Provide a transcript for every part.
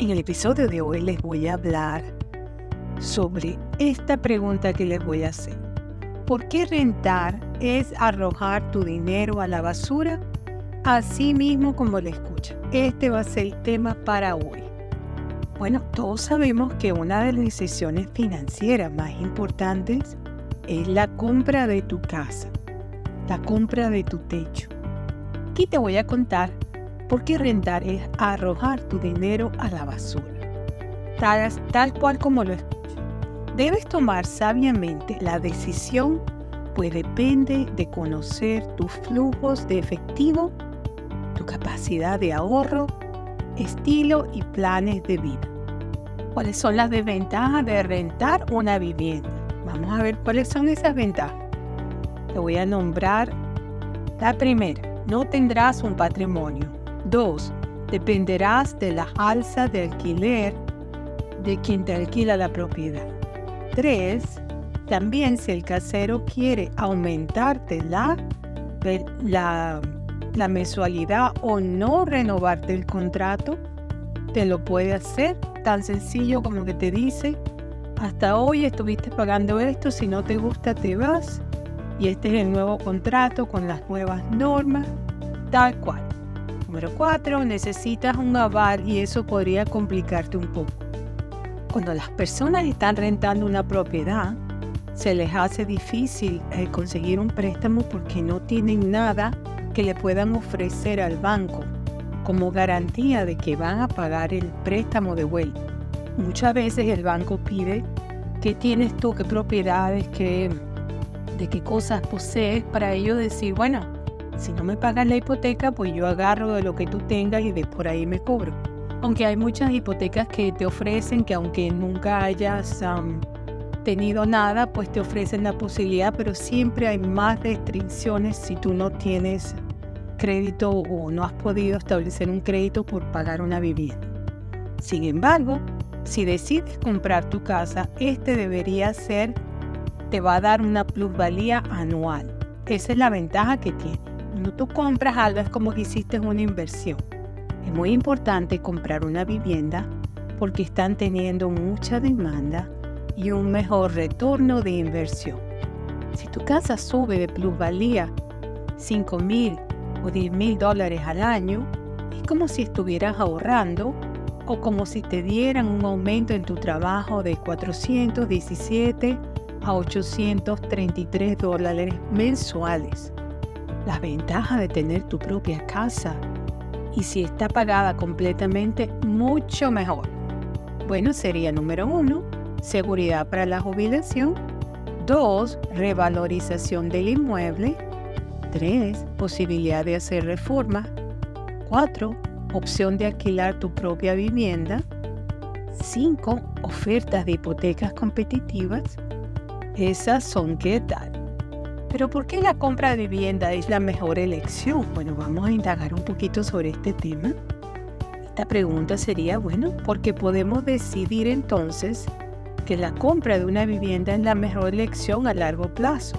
En el episodio de hoy les voy a hablar sobre esta pregunta que les voy a hacer. ¿Por qué rentar es arrojar tu dinero a la basura? Así mismo como le escucha. Este va a ser el tema para hoy. Bueno, todos sabemos que una de las decisiones financieras más importantes es la compra de tu casa, la compra de tu techo. Aquí te voy a contar porque rentar es arrojar tu dinero a la basura. Tal, tal cual como lo escuchas. Debes tomar sabiamente la decisión, pues depende de conocer tus flujos de efectivo, tu capacidad de ahorro, estilo y planes de vida. ¿Cuáles son las desventajas de rentar una vivienda? Vamos a ver cuáles son esas ventajas. Te voy a nombrar la primera. No tendrás un patrimonio. 2. Dependerás de la alza de alquiler de quien te alquila la propiedad. 3. También si el casero quiere aumentarte la, la, la mensualidad o no renovarte el contrato, te lo puede hacer tan sencillo como que te dice, hasta hoy estuviste pagando esto, si no te gusta te vas y este es el nuevo contrato con las nuevas normas, tal cual. Número 4. Necesitas un aval y eso podría complicarte un poco. Cuando las personas están rentando una propiedad, se les hace difícil eh, conseguir un préstamo porque no tienen nada que le puedan ofrecer al banco como garantía de que van a pagar el préstamo de vuelta. Muchas veces el banco pide qué tienes tú, qué propiedades, qué, de qué cosas posees para ellos decir, bueno, si no me pagas la hipoteca, pues yo agarro de lo que tú tengas y de por ahí me cobro. Aunque hay muchas hipotecas que te ofrecen que aunque nunca hayas tenido nada, pues te ofrecen la posibilidad, pero siempre hay más restricciones si tú no tienes crédito o no has podido establecer un crédito por pagar una vivienda. Sin embargo, si decides comprar tu casa, este debería ser, te va a dar una plusvalía anual. Esa es la ventaja que tiene. Cuando tú compras algo es como que hiciste una inversión. Es muy importante comprar una vivienda porque están teniendo mucha demanda y un mejor retorno de inversión. Si tu casa sube de plusvalía 5 mil o 10 mil dólares al año, es como si estuvieras ahorrando o como si te dieran un aumento en tu trabajo de 417 a 833 dólares mensuales las ventajas de tener tu propia casa y si está pagada completamente, mucho mejor. Bueno, sería número uno, seguridad para la jubilación. Dos, revalorización del inmueble. Tres, posibilidad de hacer reforma. Cuatro, opción de alquilar tu propia vivienda. Cinco, ofertas de hipotecas competitivas. Esas son qué tal. Pero ¿por qué la compra de vivienda es la mejor elección? Bueno, vamos a indagar un poquito sobre este tema. Esta pregunta sería, bueno, porque podemos decidir entonces que la compra de una vivienda es la mejor elección a largo plazo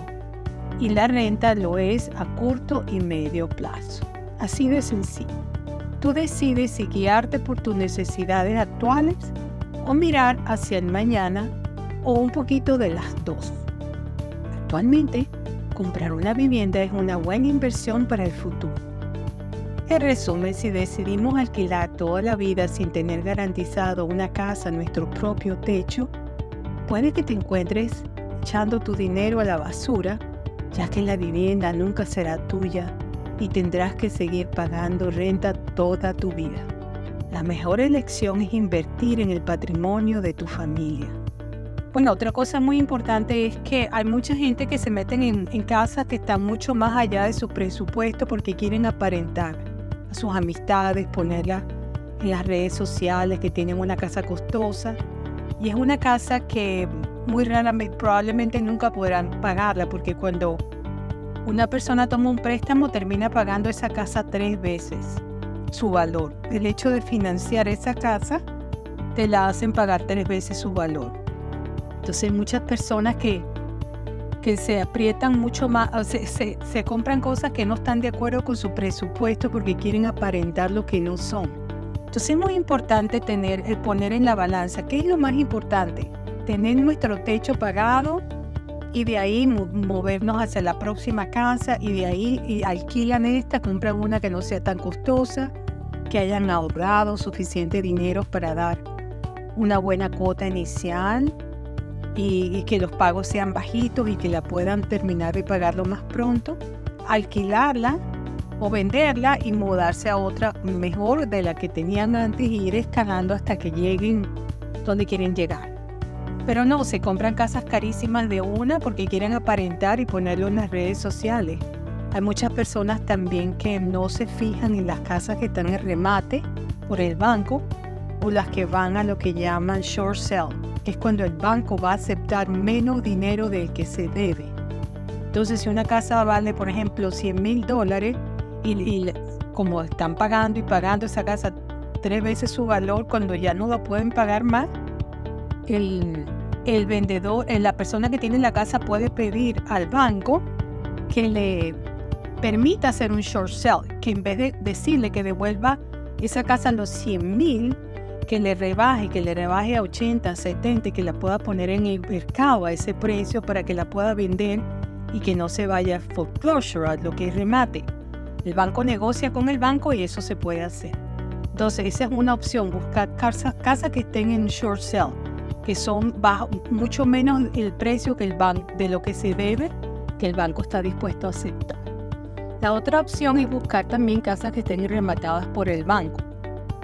y la renta lo es a corto y medio plazo. Así de sencillo. Tú decides si guiarte por tus necesidades actuales o mirar hacia el mañana o un poquito de las dos. Actualmente, comprar una vivienda es una buena inversión para el futuro. En resumen, si decidimos alquilar toda la vida sin tener garantizado una casa nuestro propio techo, puede que te encuentres echando tu dinero a la basura, ya que la vivienda nunca será tuya y tendrás que seguir pagando renta toda tu vida. La mejor elección es invertir en el patrimonio de tu familia. Bueno, otra cosa muy importante es que hay mucha gente que se meten en, en casas que están mucho más allá de su presupuesto porque quieren aparentar a sus amistades, ponerla en las redes sociales que tienen una casa costosa. Y es una casa que muy raramente, probablemente nunca podrán pagarla porque cuando una persona toma un préstamo termina pagando esa casa tres veces su valor. El hecho de financiar esa casa te la hacen pagar tres veces su valor. Entonces hay muchas personas que, que se aprietan mucho más, se, se, se compran cosas que no están de acuerdo con su presupuesto porque quieren aparentar lo que no son. Entonces es muy importante tener, el poner en la balanza, ¿qué es lo más importante? Tener nuestro techo pagado y de ahí movernos hacia la próxima casa y de ahí y alquilan esta, compran una que no sea tan costosa, que hayan ahorrado suficiente dinero para dar una buena cuota inicial y, que los pagos sean bajitos y que la puedan terminar de pagar lo más pronto, alquilarla o venderla y mudarse a otra mejor de la que tenían antes y ir escalando hasta que lleguen donde quieren llegar. Pero no, se compran casas carísimas de una porque quieren aparentar y ponerlo en las redes sociales. Hay muchas personas también que no se fijan en las casas que están en remate por el banco o las que van a lo que llaman short que es cuando el banco va a aceptar menos dinero del que se debe. Entonces, si una casa vale, por ejemplo, 100 mil dólares y, como están pagando y pagando esa casa tres veces su valor, cuando ya no lo pueden pagar más, el, el vendedor, eh, la persona que tiene la casa puede pedir al banco que le permita hacer un short sell, que en vez de decirle que devuelva esa casa los 100 mil, que le rebaje, que le rebaje a 80, 70, que la pueda poner en el mercado a ese precio para que la pueda vender y que no se vaya foreclosure, a lo que es remate. El banco negocia con el banco y eso se puede hacer. Entonces, esa es una opción, buscar casas, que estén en short sell, que son bajo, mucho menos el precio que el banco de lo que se debe, que el banco está dispuesto a aceptar. La otra opción es buscar también casas que estén rematadas por el banco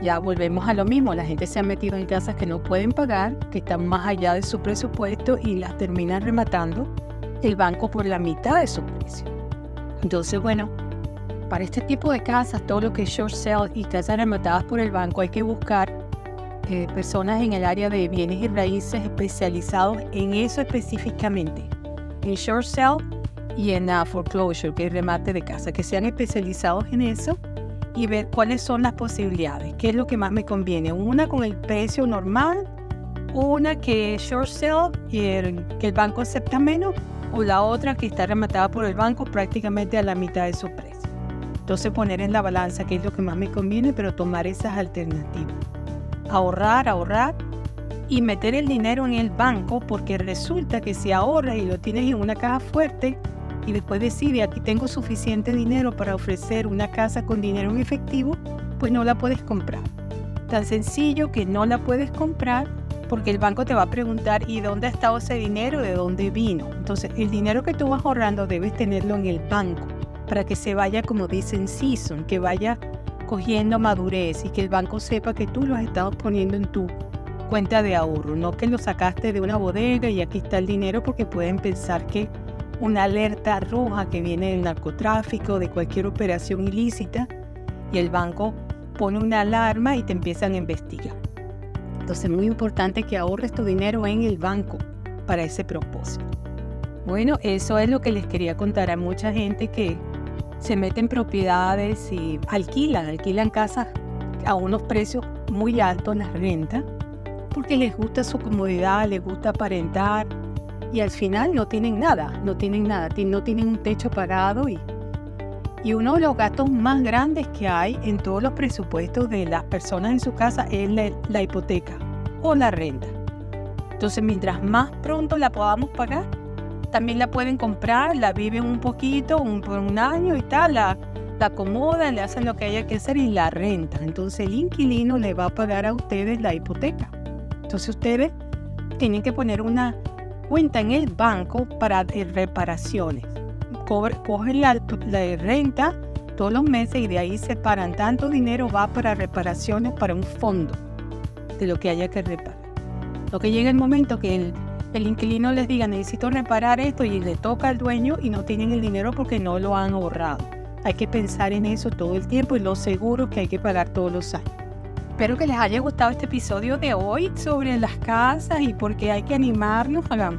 ya volvemos a lo mismo, la gente se ha metido en casas que no pueden pagar, que están más allá de su presupuesto y las terminan rematando el banco por la mitad de su precio. Entonces, bueno, para este tipo de casas, todo lo que es short sale y casas rematadas por el banco, hay que buscar eh, personas en el área de bienes y raíces especializados en eso específicamente, en short sale y en uh, foreclosure, que es remate de casa, que sean especializados en eso y ver cuáles son las posibilidades, qué es lo que más me conviene. Una con el precio normal, una que es short sale y que el banco acepta menos, o la otra que está rematada por el banco prácticamente a la mitad de su precio. Entonces poner en la balanza qué es lo que más me conviene, pero tomar esas alternativas. Ahorrar, ahorrar y meter el dinero en el banco porque resulta que si ahorras y lo tienes en una caja fuerte, y después decide aquí tengo suficiente dinero para ofrecer una casa con dinero en efectivo, pues no la puedes comprar. Tan sencillo que no la puedes comprar porque el banco te va a preguntar ¿y dónde ha estado ese dinero? ¿De dónde vino? Entonces el dinero que tú vas ahorrando debes tenerlo en el banco para que se vaya, como dicen, season, que vaya cogiendo madurez y que el banco sepa que tú lo has estado poniendo en tu cuenta de ahorro, no que lo sacaste de una bodega y aquí está el dinero porque pueden pensar que una alerta roja que viene del narcotráfico, de cualquier operación ilícita, y el banco pone una alarma y te empiezan a investigar. Entonces es muy importante que ahorres tu dinero en el banco para ese propósito. Bueno, eso es lo que les quería contar a mucha gente que se mete en propiedades y alquilan, alquilan casas a unos precios muy altos, las renta, porque les gusta su comodidad, les gusta aparentar, y al final no tienen nada, no tienen nada, no tienen un techo pagado y, y uno de los gastos más grandes que hay en todos los presupuestos de las personas en su casa es la, hipoteca o la renta. Entonces, mientras más pronto la podamos pagar, también la pueden comprar, la viven un poquito, un, por un año y tal, la, la acomodan, le hacen lo que haya que hacer y la renta. Entonces, el inquilino le va a pagar a ustedes la hipoteca. Entonces, ustedes tienen que poner una cuenta en el banco para reparaciones. cogen la, renta todos los meses y de ahí separan tanto dinero va para reparaciones para un fondo de lo que haya que reparar. Lo que llega el momento que el, el inquilino les diga necesito reparar esto y le toca al dueño y no tienen el dinero porque no lo han ahorrado. Hay que pensar en eso todo el tiempo y lo seguro que hay que pagar todos los años. Espero que les haya gustado este episodio de hoy sobre las casas y por qué hay que animarnos a,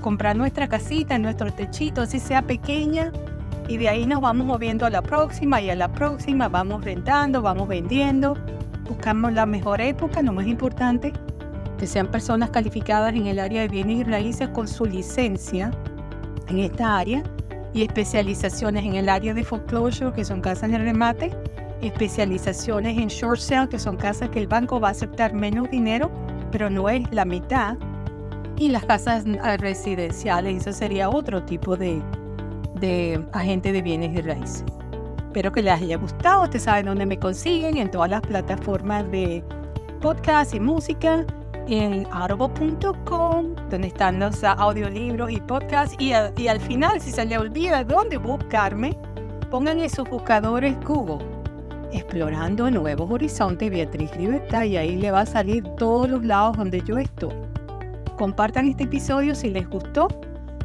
comprar nuestra casita, nuestro techito, así sea pequeña. Y de ahí nos vamos moviendo a la próxima y a la próxima vamos rentando, vamos vendiendo. Buscamos la mejor época, lo más importante, que sean personas calificadas en el área de bienes y raíces con su licencia en esta área y especializaciones en el área de foreclosure, que son casas de remate especializaciones en short sale, que son casas que el banco va a aceptar menos dinero, pero no es la mitad. Y las casas residenciales, eso sería otro tipo de, de agente de bienes y raíces. Espero que les haya gustado. Ustedes saben dónde me consiguen, en todas las plataformas de podcast y música, en audible.com, donde están los audiolibros y podcasts. Y, y al final, si se les olvida dónde buscarme, pongan en sus buscadores Google explorando nuevos horizontes Beatriz Libertad y ahí le va a salir todos los lados donde yo estoy. Compartan este episodio si les gustó.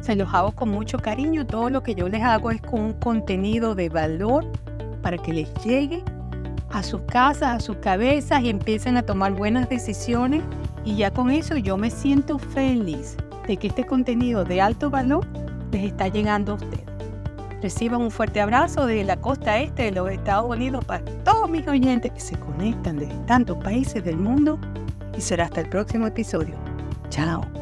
Se los hago con mucho cariño. Todo lo que yo les hago es con un contenido de valor para que les llegue a sus casas, a sus cabezas y empiecen a tomar buenas decisiones. Y ya con eso yo me siento feliz de que este contenido de alto valor les está llegando a ustedes. Reciban un fuerte abrazo de la costa este de los Estados Unidos para todos mis oyentes que se conectan de tantos países del mundo y será hasta el próximo episodio. Chao.